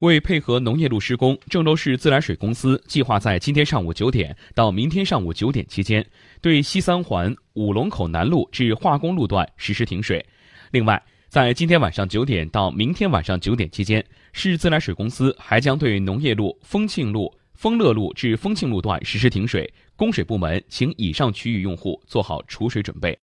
为配合农业路施工郑州市自来水公司计划在今天上午九点到明天上午九点期间对西三环五龙口南路至化工路段实施停水。另外在今天晚上九点到明天晚上九点期间市自来水公司还将对农业路丰庆路丰乐路至丰庆路段实施停水供水部门请以上区域用户做好储水准备。